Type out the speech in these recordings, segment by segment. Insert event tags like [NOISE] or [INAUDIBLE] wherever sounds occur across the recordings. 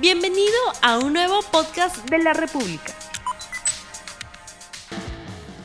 Bienvenido a un nuevo podcast de la República.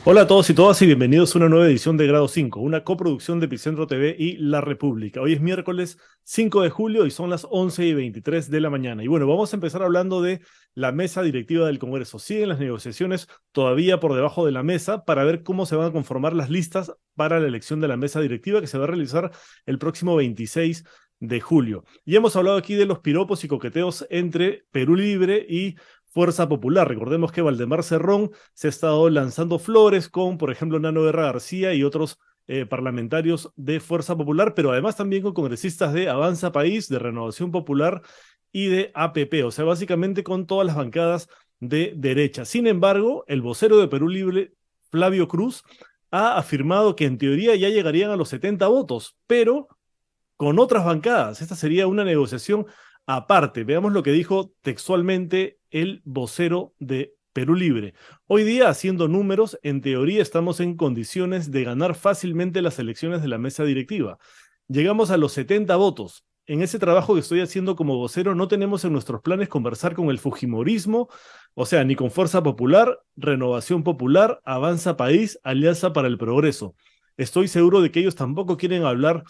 Hola a todos y todas y bienvenidos a una nueva edición de Grado 5, una coproducción de Epicentro TV y La República. Hoy es miércoles 5 de julio y son las 11 y 23 de la mañana. Y bueno, vamos a empezar hablando de la mesa directiva del Congreso. Siguen las negociaciones todavía por debajo de la mesa para ver cómo se van a conformar las listas para la elección de la mesa directiva que se va a realizar el próximo 26 de julio. Y hemos hablado aquí de los piropos y coqueteos entre Perú Libre y Fuerza Popular. Recordemos que Valdemar Cerrón se ha estado lanzando flores con, por ejemplo, Nano Guerra García y otros eh, parlamentarios de Fuerza Popular, pero además también con congresistas de Avanza País, de Renovación Popular y de APP, o sea, básicamente con todas las bancadas de derecha. Sin embargo, el vocero de Perú Libre, Flavio Cruz, ha afirmado que en teoría ya llegarían a los 70 votos, pero con otras bancadas. Esta sería una negociación aparte. Veamos lo que dijo textualmente el vocero de Perú Libre. Hoy día, haciendo números, en teoría estamos en condiciones de ganar fácilmente las elecciones de la mesa directiva. Llegamos a los 70 votos. En ese trabajo que estoy haciendo como vocero, no tenemos en nuestros planes conversar con el Fujimorismo, o sea, ni con Fuerza Popular, Renovación Popular, Avanza País, Alianza para el Progreso. Estoy seguro de que ellos tampoco quieren hablar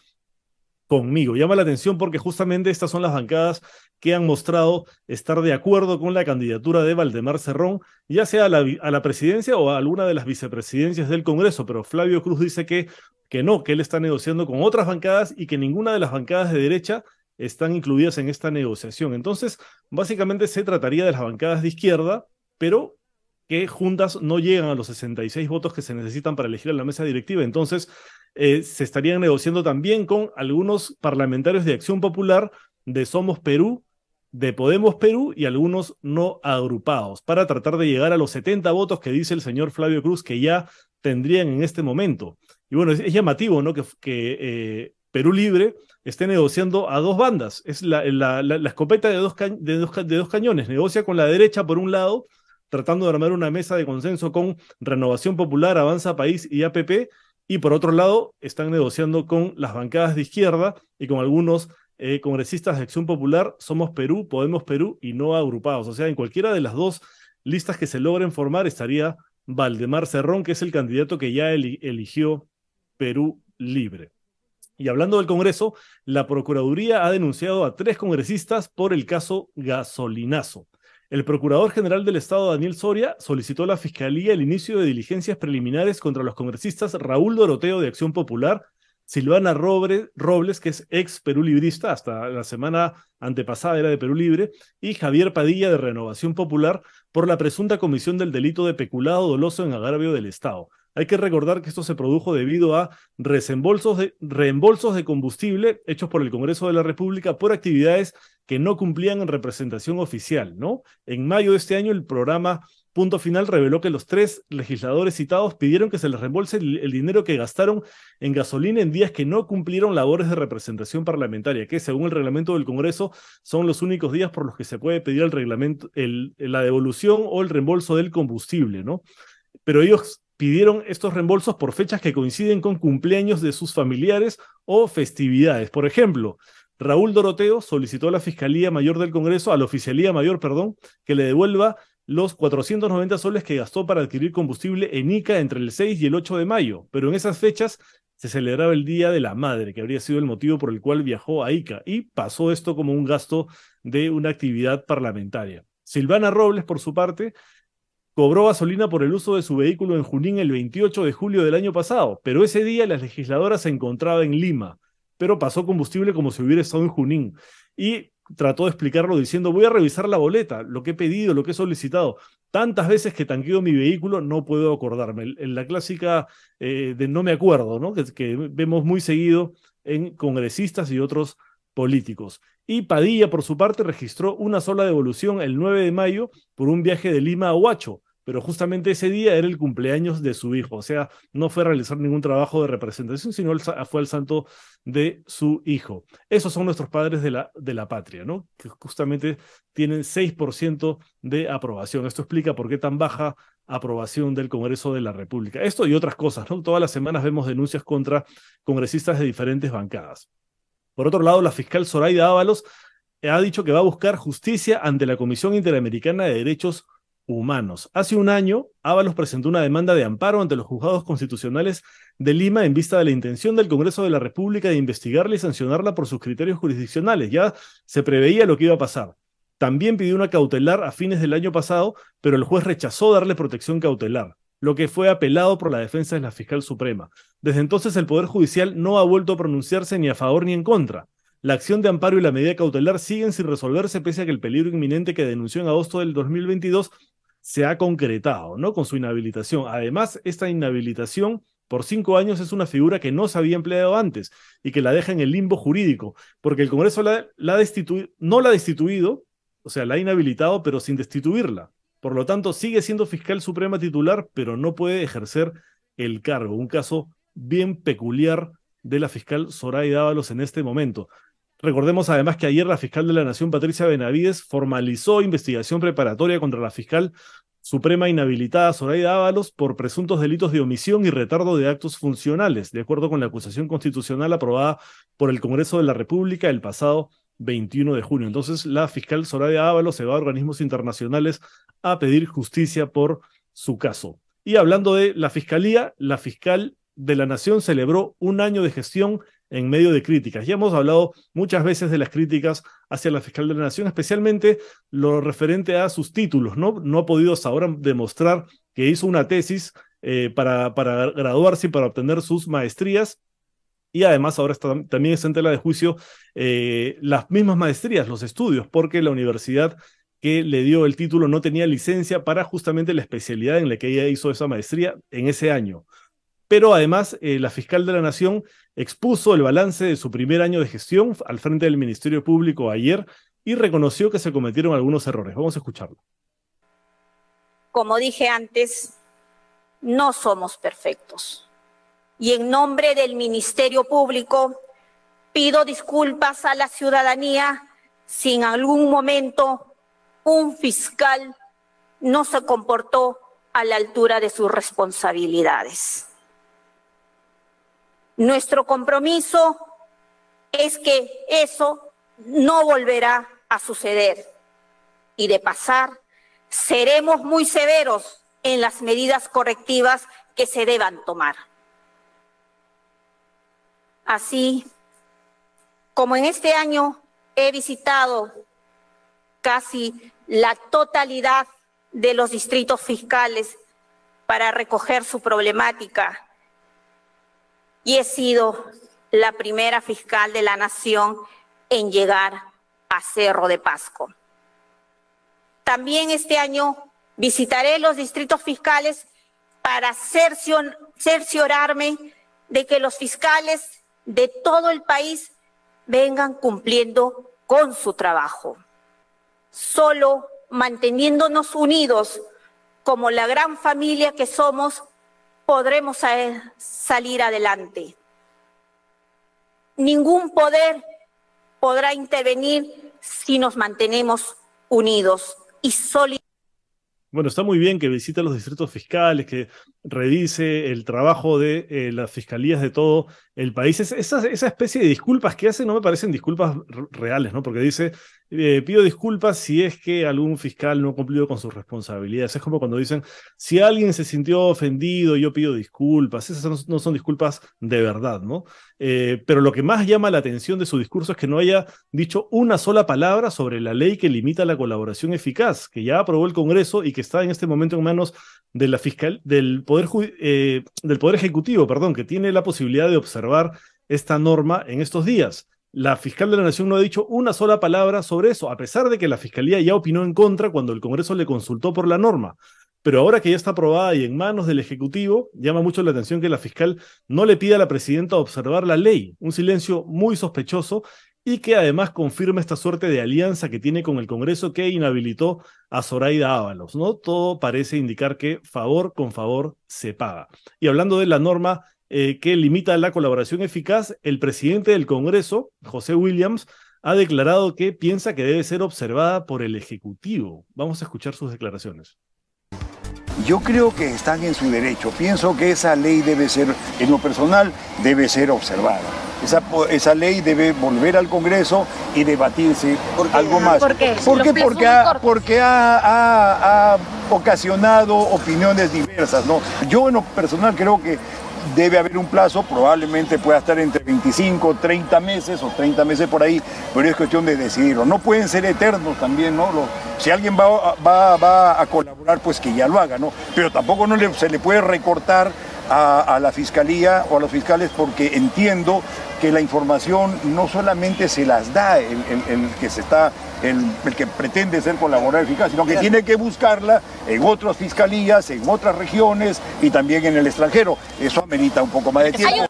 conmigo. Llama la atención porque justamente estas son las bancadas que han mostrado estar de acuerdo con la candidatura de Valdemar Cerrón, ya sea a la, presidencia o a alguna de las vicepresidencias del Congreso, pero Flavio Cruz dice que, que no, que él está negociando con otras bancadas y que ninguna de las bancadas de derecha están incluidas en esta negociación. Entonces, básicamente se trataría de las bancadas de izquierda, pero que juntas no llegan a los 66 votos que se necesitan para elegir a la mesa directiva. Entonces, eh, se estarían negociando también con algunos parlamentarios de Acción Popular, de Somos Perú, de Podemos Perú y algunos no agrupados, para tratar de llegar a los 70 votos que dice el señor Flavio Cruz que ya tendrían en este momento. Y bueno, es, llamativo, ¿no? Que, que eh, Perú Libre esté negociando a dos bandas. Es la, escopeta de dos, de dos cañones. Negocia con la derecha por un lado tratando de armar una mesa de consenso con Renovación Popular, Avanza País y APP, y por otro lado están negociando con las bancadas de izquierda y con algunos eh, congresistas de Acción Popular, Somos Perú, Podemos Perú y no agrupados. O sea, en cualquiera de las dos listas que se logren formar estaría Valdemar Cerrón, que es el candidato que ya eligió Perú Libre. Y hablando del Congreso, la Procuraduría ha denunciado a tres congresistas por el caso gasolinazo. El Procurador General del Estado, Daniel Soria, solicitó a la Fiscalía el inicio de diligencias preliminares contra los congresistas Raúl Doroteo de Acción Popular, Silvana Robles, que es ex Perú Librista, hasta la semana antepasada era de Perú Libre, y Javier Padilla de Renovación Popular por la presunta comisión del delito de peculado doloso en agravio del Estado. Hay que recordar que esto se produjo debido a reembolsos de, combustible hechos por el Congreso de la República por actividades que no cumplían en representación oficial, ¿no? En mayo de este año el programa Punto Final reveló que los tres legisladores citados pidieron que se les reembolse el, dinero que gastaron en gasolina en días que no cumplieron labores de representación parlamentaria, que según el reglamento del Congreso son los únicos días por los que se puede pedir el reglamento, la devolución o el reembolso del combustible, ¿no? Pero ellos pidieron estos reembolsos por fechas que coinciden con cumpleaños de sus familiares o festividades. Por ejemplo, Raúl Doroteo solicitó a la Fiscalía Mayor del Congreso, a la Oficialía Mayor, perdón, que le devuelva los 490 soles que gastó para adquirir combustible en ICA entre el 6 y el 8 de mayo, pero en esas fechas se celebraba el Día de la Madre, que habría sido el motivo por el cual viajó a ICA, y pasó esto como un gasto de una actividad parlamentaria. Silvana Robles, por su parte, cobró gasolina por el uso de su vehículo en Junín el 28 de julio del año pasado, pero ese día la legisladora se encontraba en Lima, pero pasó combustible como si hubiera estado en Junín. Y trató de explicarlo diciendo, voy a revisar la boleta, lo que he pedido, lo que he solicitado. Tantas veces que tanqueo mi vehículo, no puedo acordarme. En la clásica eh, de no me acuerdo, ¿no? Que, que vemos muy seguido en congresistas y otros políticos. Y Padilla, por su parte, registró una sola devolución el 9 de mayo por un viaje de Lima a Huacho, pero justamente ese día era el cumpleaños de su hijo, o sea, no fue a realizar ningún trabajo de representación, sino fue al santo de su hijo. Esos son nuestros padres de la, de la patria, ¿no? Que justamente tienen 6% de aprobación. Esto explica por qué tan baja aprobación del Congreso de la República. Esto y otras cosas, ¿no? Todas las semanas vemos denuncias contra congresistas de diferentes bancadas. Por otro lado, la fiscal Zoraida Ábalos ha dicho que va a buscar justicia ante la Comisión Interamericana de Derechos Humanos. Hace un año, Ábalos presentó una demanda de amparo ante los juzgados constitucionales de Lima en vista de la intención del Congreso de la República de investigarla y sancionarla por sus criterios jurisdiccionales. Ya se preveía lo que iba a pasar. También pidió una cautelar a fines del año pasado, pero el juez rechazó darle protección cautelar, lo que fue apelado por la defensa de la fiscal suprema. Desde entonces el Poder Judicial no ha vuelto a pronunciarse ni a favor ni en contra. La acción de amparo y la medida cautelar siguen sin resolverse pese a que el peligro inminente que denunció en agosto del 2022 se ha concretado, ¿no? Con su inhabilitación. Además, esta inhabilitación por cinco años es una figura que no se había empleado antes y que la deja en el limbo jurídico, porque el Congreso no la ha destituido, o sea, la ha inhabilitado, pero sin destituirla. Por lo tanto, sigue siendo fiscal suprema titular, pero no puede ejercer el cargo. Un caso bien peculiar de la fiscal Zoraida Dávalos en este momento. Recordemos además que ayer la fiscal de la Nación, Patricia Benavides, formalizó investigación preparatoria contra la fiscal suprema inhabilitada Zoraida Ábalos por presuntos delitos de omisión y retardo de actos funcionales, de acuerdo con la acusación constitucional aprobada por el Congreso de la República el pasado 21 de junio. Entonces, la fiscal Zoraida Ábalos se va a organismos internacionales a pedir justicia por su caso. Y hablando de la fiscalía, la fiscal de la Nación celebró un año de gestión en medio de críticas. Ya hemos hablado muchas veces de las críticas hacia la fiscal de la Nación, especialmente lo referente a sus títulos. No, no ha podido hasta ahora demostrar que hizo una tesis eh, para, graduarse y para obtener sus maestrías. Y además ahora también está en tela de juicio eh, las mismas maestrías, los estudios, porque la universidad que le dio el título no tenía licencia para justamente la especialidad en la que ella hizo esa maestría en ese año pero además eh, la fiscal de la Nación expuso el balance de su primer año de gestión al frente del Ministerio Público ayer y reconoció que se cometieron algunos errores. Vamos a escucharlo. Como dije antes, no somos perfectos. Y en nombre del Ministerio Público pido disculpas a la ciudadanía si en algún momento un fiscal no se comportó a la altura de sus responsabilidades. Nuestro compromiso es que eso no volverá a suceder. Y de pasar, seremos muy severos en las medidas correctivas que se deban tomar. Así como en este año he visitado casi la totalidad de los distritos fiscales para recoger su problemática y he sido la primera fiscal de la nación en llegar a Cerro de Pasco. También este año visitaré los distritos fiscales para cerciorarme de que los fiscales de todo el país vengan cumpliendo con su trabajo. Solo manteniéndonos unidos como la gran familia que somos, podremos salir adelante. Ningún poder podrá intervenir si nos mantenemos unidos y solidarios. Bueno, está muy bien que visite los distritos fiscales, que revise el trabajo de eh, las fiscalías de todo el país. esa, esa, especie de disculpas que hace no me parecen disculpas reales, ¿no? Porque dice, eh, pido disculpas si es que algún fiscal no ha cumplido con sus responsabilidades. Es como cuando dicen, si alguien se sintió ofendido, yo pido disculpas. Esas no, son disculpas de verdad, ¿no? Eh, pero lo que más llama la atención de su discurso es que no haya dicho una sola palabra sobre la ley que limita la colaboración eficaz, que ya aprobó el Congreso y que está en este momento en manos de la fiscal, del, poder, eh, del Poder Ejecutivo, perdón, que tiene la posibilidad de observar esta norma en estos días. La fiscal de la Nación no ha dicho una sola palabra sobre eso, a pesar de que la fiscalía ya opinó en contra cuando el Congreso le consultó por la norma. Pero ahora que ya está aprobada y en manos del Ejecutivo, llama mucho la atención que la fiscal no le pida a la presidenta observar la ley, un silencio muy sospechoso y que además confirma esta suerte de alianza que tiene con el Congreso que inhabilitó a Zoraida Ábalos, ¿no? Todo parece indicar que favor con favor se paga. Y hablando de la norma eh, que limita la colaboración eficaz, el presidente del Congreso, José Williams, ha declarado que piensa que debe ser observada por el Ejecutivo. Vamos a escuchar sus declaraciones. Yo creo que están en su derecho. Pienso que esa ley debe ser, en lo personal, debe ser observada. Esa, esa ley debe volver al Congreso y debatirse algo más. ¿Por qué? Porque, ha, porque ha, ha- ha ocasionado opiniones diversas. ¿no? Yo en lo personal creo que debe haber un plazo, probablemente pueda estar entre 25, 30 meses o 30 meses por ahí, pero es cuestión de decidirlo. No pueden ser eternos también, ¿no? Si alguien va, va- va a colaborar, pues que ya lo haga, ¿no? Pero tampoco no le- se le puede recortar a, a la fiscalía o a los fiscales porque entiendo que la información no solamente se las da el, el- el que se está, el, el que pretende ser colaborador eficaz, sino que tiene que buscarla en otras fiscalías, en otras regiones y también en el extranjero. Eso amerita un poco más de tiempo.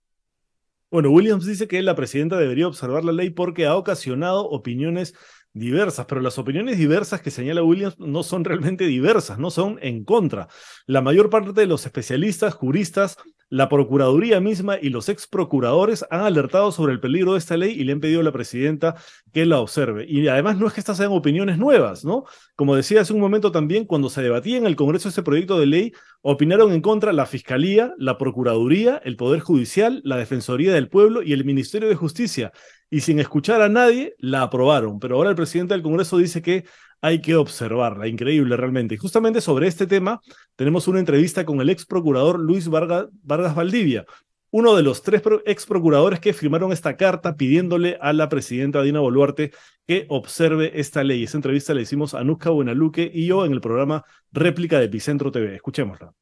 Bueno, Williams dice que la presidenta debería observar la ley porque ha ocasionado opiniones diversas, pero las opiniones diversas que señala Williams no son realmente diversas, no son en contra. La mayor parte de los especialistas, juristas, la Procuraduría misma y los ex procuradores han alertado sobre el peligro de esta ley y le han pedido a la presidenta que la observe. Y además no es que estas sean opiniones nuevas, ¿no? Como decía hace un momento también, cuando se debatía en el Congreso este proyecto de ley, opinaron en contra la Fiscalía, la Procuraduría, el Poder Judicial, la Defensoría del Pueblo y el Ministerio de Justicia. Y sin escuchar a nadie, la aprobaron. Pero ahora el presidente del Congreso dice que hay que observarla. Increíble realmente. Y justamente sobre este tema tenemos una entrevista con el ex procurador Luis Vargas, Valdivia, uno de los tres ex procuradores que firmaron esta carta pidiéndole a la presidenta Dina Boluarte que observe esta ley. Esa entrevista la hicimos a Nuzca Buenaluque y yo en el programa Réplica de Epicentro TV. Escuchémosla.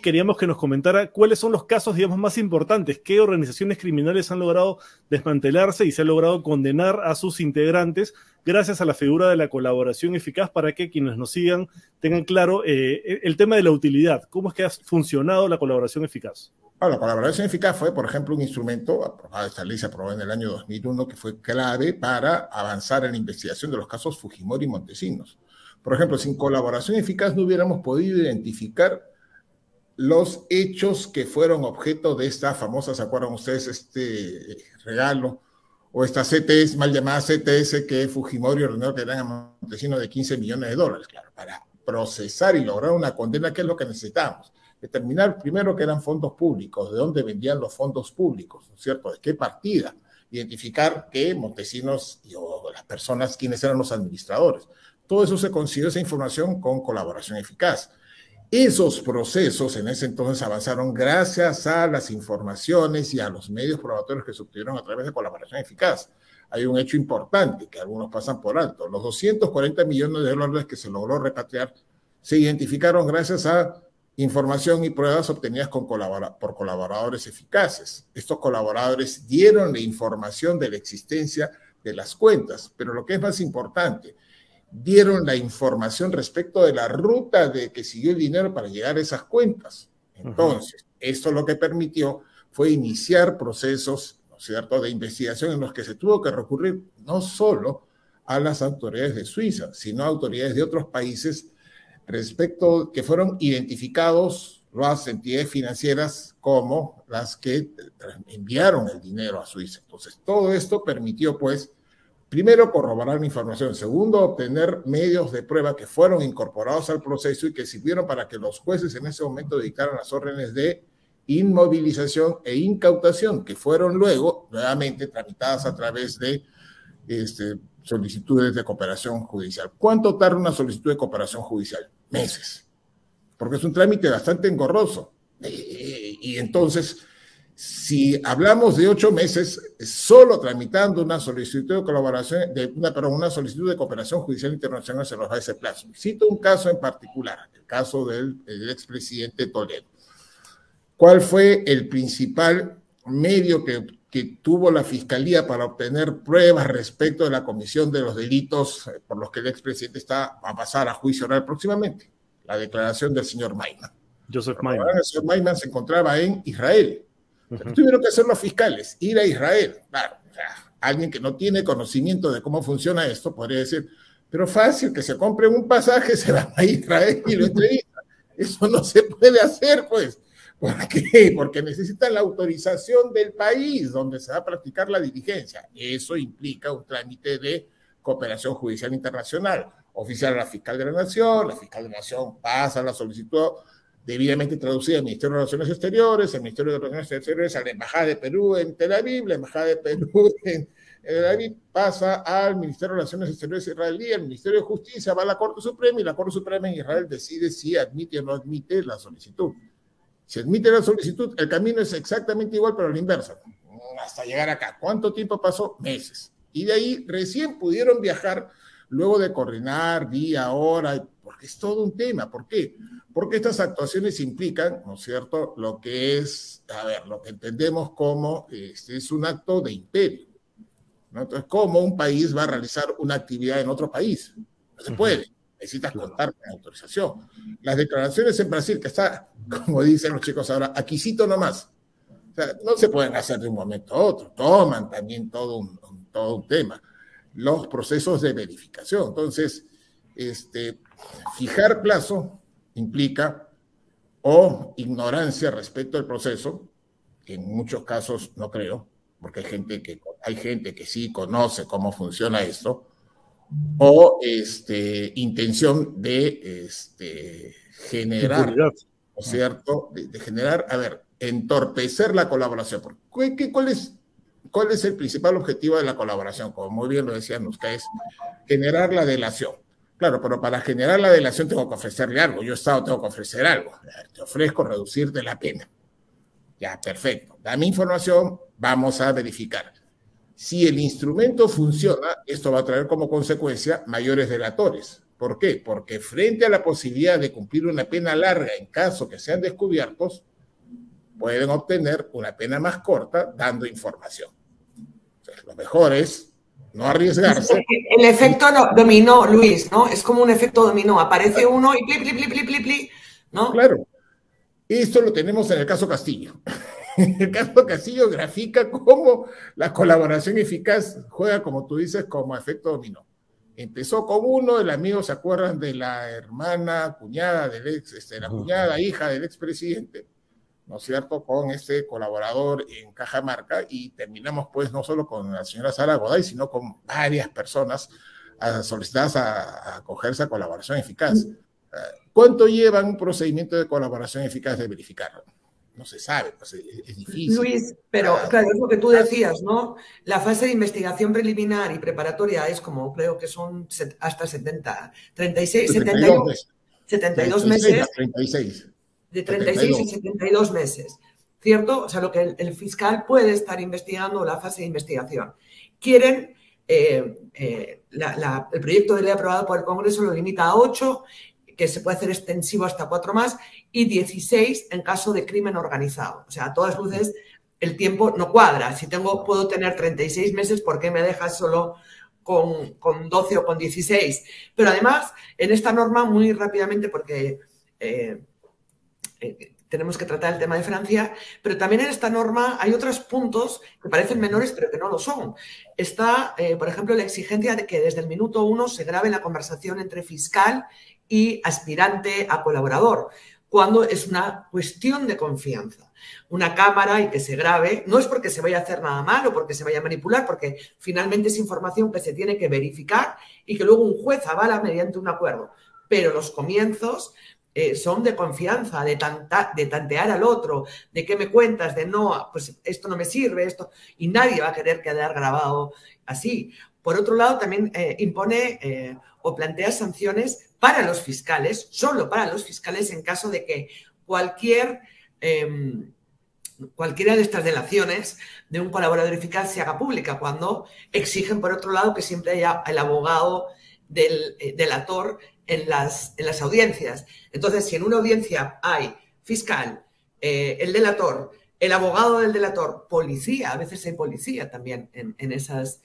Queríamos que nos comentara cuáles son los casos, digamos, más importantes, qué organizaciones criminales han logrado desmantelarse y se ha logrado condenar a sus integrantes gracias a la figura de la colaboración eficaz para que quienes nos sigan tengan claro eh, el tema de la utilidad, cómo es que ha funcionado la colaboración eficaz. Bueno, la colaboración eficaz fue, por ejemplo, un instrumento, aprobado, esta ley se aprobó en el año 2001, que fue clave para avanzar en la investigación de los casos Fujimori y Montesinos. Por ejemplo, sin colaboración eficaz no hubiéramos podido identificar los hechos que fueron objeto de esta famosa, ¿se acuerdan ustedes? Este regalo o esta CTS, mal llamada CTS, que Fujimori ordenó que eran a Montesinos de 15 millones de dólares, claro, para procesar y lograr una condena, que es lo que necesitamos determinar primero que eran fondos públicos, de dónde vendían los fondos públicos, ¿no es cierto? De qué partida. Identificar que Montesinos y o las personas, quienes eran los administradores. Todo eso se consiguió esa información con colaboración eficaz. Esos procesos en ese entonces avanzaron gracias a las informaciones y a los medios probatorios que se obtuvieron a través de colaboración eficaz. Hay un hecho importante que algunos pasan por alto. Los 240 millones de dólares que se logró repatriar se identificaron gracias a información y pruebas obtenidas con por colaboradores eficaces. Estos colaboradores dieron la información de la existencia de las cuentas, pero lo que es más importante, dieron la información respecto de la ruta de que siguió el dinero para llegar a esas cuentas. Entonces, esto lo que permitió fue iniciar procesos, ¿no es cierto?, de investigación en los que se tuvo que recurrir no solo a las autoridades de Suiza, sino a autoridades de otros países respecto que fueron identificados las entidades financieras como las que enviaron el dinero a Suiza. Entonces, todo esto permitió, pues, primero, corroborar la información, segundo, obtener medios de prueba que fueron incorporados al proceso y que sirvieron para que los jueces en ese momento dictaran las órdenes de inmovilización e incautación, que fueron luego nuevamente tramitadas a través de este, solicitudes de cooperación judicial. ¿Cuánto tarda una solicitud de cooperación judicial? Meses, porque es un trámite bastante engorroso. Y entonces, si hablamos de ocho meses, solo tramitando una solicitud de colaboración, de una, perdón, una solicitud de cooperación judicial internacional se nos va ese plazo. Cito un caso en particular, el caso del, del expresidente Toledo. ¿Cuál fue el principal medio que que tuvo la Fiscalía para obtener pruebas respecto de la comisión de los delitos por los que el expresidente está a pasar a juicio oral próximamente, la declaración del señor Maiman. Joseph Maiman. El señor Maiman se encontraba en Israel. Tuvieron que hacer los fiscales, ir a Israel. Claro, alguien que no tiene conocimiento de cómo funciona esto podría decir, pero fácil, que se compre un pasaje, [LAUGHS] se van a Israel y lo entrevistan. Eso no se puede hacer, pues. ¿Por qué? [LAUGHS] Porque necesitan la autorización del país donde se va a practicar la diligencia. Eso implica un trámite de cooperación judicial internacional. Oficial a la fiscal de la nación, la fiscal de la nación pasa la solicitud debidamente traducida al Ministerio de Relaciones Exteriores, el Ministerio de Relaciones Exteriores a la Embajada de Perú en Tel Aviv, la Embajada de Perú [LAUGHS] en Tel Aviv pasa al Ministerio de Relaciones Exteriores israelí, el Ministerio de Justicia va a la Corte Suprema y la Corte Suprema en Israel decide si admite o no admite la solicitud. Si admite la solicitud, el camino es exactamente igual, pero a la inversa, hasta llegar acá. ¿Cuánto tiempo pasó? Meses. Y de ahí recién pudieron viajar luego de coordinar día, hora, porque es todo un tema. ¿Por qué? Porque estas actuaciones implican, ¿no es cierto?, lo que es, a ver, lo que entendemos como este, es un acto de imperio. ¿no? Entonces, ¿cómo un país va a realizar una actividad en otro país? No se puede. Necesitas contar con autorización. Las declaraciones en Brasil, que está, [LAUGHS] como dicen los chicos ahora, aquisito nomás. O sea, no se pueden hacer de un momento a otro. Toman también todo un, todo un tema. Los procesos de verificación. Entonces, este, fijar plazo implica o ignorancia respecto al proceso, que en muchos casos no creo, porque hay gente que, hay gente que sí conoce cómo funciona esto, o este, intención de este, generar, ¿no es cierto? De, generar, a ver, entorpecer la colaboración. ¿Qué, cuál, es, ¿Cuál es el principal objetivo de la colaboración? Como muy bien lo decían ustedes, generar la delación. Claro, pero para generar la delación tengo que ofrecerle algo. Yo, Estado, tengo que ofrecer algo. Te ofrezco reducirte la pena. Ya, perfecto. Dame información, vamos a verificar. Si el instrumento funciona, esto va a traer como consecuencia mayores delatores. ¿Por qué? Porque frente a la posibilidad de cumplir una pena larga en caso que sean descubiertos, pueden obtener una pena más corta dando información. lo mejor es no arriesgarse. El efecto dominó, Luis, ¿no? Es como un efecto dominó. Aparece uno y pli, pli, pli, pli, pli, pli, ¿no? Claro. Esto lo tenemos en el caso Castillo. [LAUGHS] El caso Castillo grafica cómo la colaboración eficaz juega, como tú dices, como efecto dominó. Empezó con uno, el amigo se acuerdan de la hermana, cuñada del ex, este, la cuñada, hija del expresidente, ¿no es cierto?, con este colaborador en Cajamarca y terminamos pues no solo con la señora Sara Goday, sino con varias personas solicitadas a, acogerse a colaboración eficaz. Eh, ¿Cuánto lleva un procedimiento de colaboración eficaz de verificarlo? no se sabe, pues, es, difícil. Luis, pero ah, claro, es lo que tú decías, ¿no? La fase de investigación preliminar y preparatoria es como, creo que son hasta 70, 36, 72, 72 meses. 36. De 36 y 72 meses, ¿cierto? O sea, lo que el, fiscal puede estar investigando la fase de investigación. Quieren, eh, eh, el proyecto de ley aprobado por el Congreso lo limita a 8 que se puede hacer extensivo hasta cuatro más, y 16 en caso de crimen organizado. O sea, a todas luces el tiempo no cuadra. Si tengo, puedo tener 36 meses, ¿por qué me dejas solo con, con 12 o con 16? Pero además, en esta norma, muy rápidamente, porque eh, eh, tenemos que tratar el tema de Francia, pero también en esta norma hay otros puntos que parecen menores, pero que no lo son. Está, eh, por ejemplo, la exigencia de que desde el minuto uno se grabe la conversación entre fiscal y aspirante a colaborador, cuando es una cuestión de confianza. Una cámara y que se grabe, no es porque se vaya a hacer nada mal o porque se vaya a manipular, porque finalmente es información que se tiene que verificar y que luego un juez avala mediante un acuerdo. Pero los comienzos eh, son de confianza, de, de tantear al otro, de qué me cuentas, de no, pues esto no me sirve, esto, y nadie va a querer quedar grabado así. Por otro lado, también eh, impone eh, o plantea sanciones para los fiscales, solo para los fiscales en caso de que cualquier, em, cualquiera de estas delaciones de un colaborador eficaz se haga pública, cuando exigen, por otro lado, que siempre haya el abogado del delator en las, en las audiencias. Entonces, si en una audiencia hay fiscal, eh, el delator, el abogado del delator, policía, a veces hay policía también en, esas,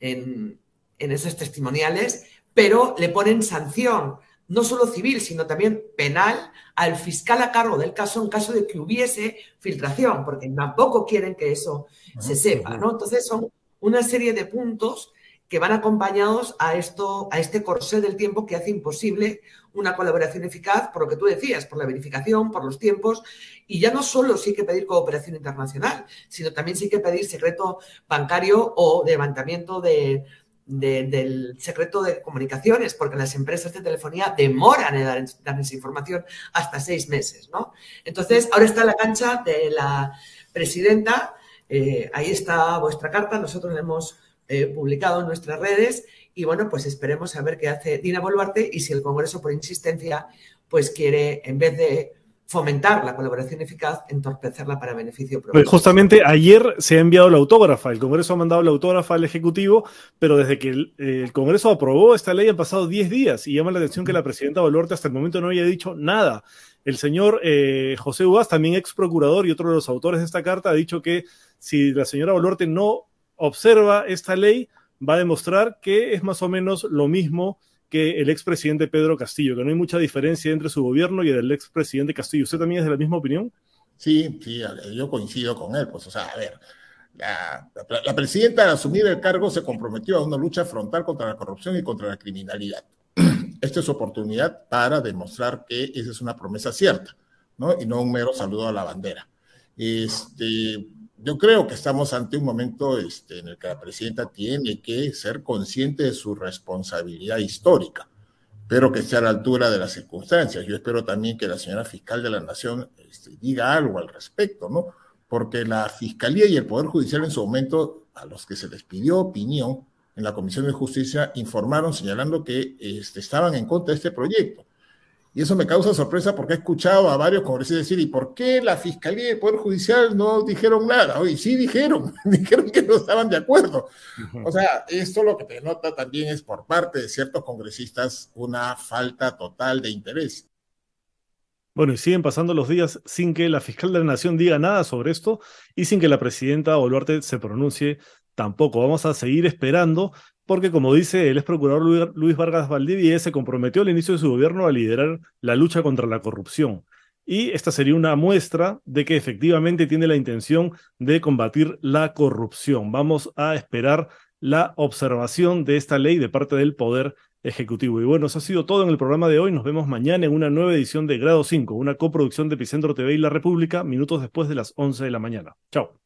en, en esas testimoniales, pero le ponen sanción, no solo civil, sino también penal, al fiscal a cargo del caso en caso de que hubiese filtración, porque tampoco quieren que eso se sepa, ¿no? Entonces son una serie de puntos que van acompañados a esto, a este corsé del tiempo que hace imposible una colaboración eficaz, por lo que tú decías, por la verificación, por los tiempos, y ya no solo sí que pedir cooperación internacional, sino también sí que pedir secreto bancario o levantamiento de, del secreto de comunicaciones, porque las empresas de telefonía demoran en dar, esa información hasta seis meses, ¿no? Entonces, ahora está la cancha de la presidenta, eh, ahí está vuestra carta, nosotros la hemos eh, publicado en nuestras redes y bueno, pues esperemos a ver qué hace Dina Boluarte y si el Congreso por insistencia pues quiere, en vez de fomentar la colaboración eficaz, entorpecerla para beneficio propio. Pues justamente ayer se ha enviado la autógrafa, el Congreso ha mandado la autógrafa al Ejecutivo, pero desde que el, Congreso aprobó esta ley han pasado 10 días y llama la atención que la presidenta Boluarte hasta el momento no haya dicho nada. El señor eh, José Ugaz, también ex procurador y otro de los autores de esta carta, ha dicho que si la señora Boluarte no observa esta ley, va a demostrar que es más o menos lo mismo que el expresidente Pedro Castillo, que no hay mucha diferencia entre su gobierno y el del expresidente Castillo. ¿Usted también es de la misma opinión? Sí, sí, yo coincido con él. Pues, o sea, a ver, la, la, presidenta al asumir el cargo se comprometió a una lucha frontal contra la corrupción y contra la criminalidad. [CLEARS THROAT] Esta es oportunidad para demostrar que esa es una promesa cierta, ¿no? Y no un mero saludo a la bandera. Este, yo creo que estamos ante un momento este, en el que la presidenta tiene que ser consciente de su responsabilidad histórica, pero que esté a la altura de las circunstancias. Yo espero también que la señora fiscal de la Nación este, diga algo al respecto, ¿no? Porque la Fiscalía y el Poder Judicial en su momento, a los que se les pidió opinión en la Comisión de Justicia, informaron señalando que este, estaban en contra de este proyecto. Y eso me causa sorpresa porque he escuchado a varios congresistas decir, ¿y por qué la Fiscalía y el Poder Judicial no dijeron nada? Oye, sí dijeron, [LAUGHS] dijeron que no estaban de acuerdo. O sea, esto lo que te nota también es por parte de ciertos congresistas una falta total de interés. Bueno, y siguen pasando los días sin que la fiscal de la Nación diga nada sobre esto y sin que la presidenta Boluarte se pronuncie tampoco. Vamos a seguir esperando porque como dice el ex procurador Luis Vargas Valdivia, se comprometió al inicio de su gobierno a liderar la lucha contra la corrupción. Y esta sería una muestra de que efectivamente tiene la intención de combatir la corrupción. Vamos a esperar la observación de esta ley de parte del Poder Ejecutivo. Y bueno, eso ha sido todo en el programa de hoy. Nos vemos mañana en una nueva edición de Grado 5, una coproducción de Epicentro TV y La República, minutos después de las 11 de la mañana. Chao.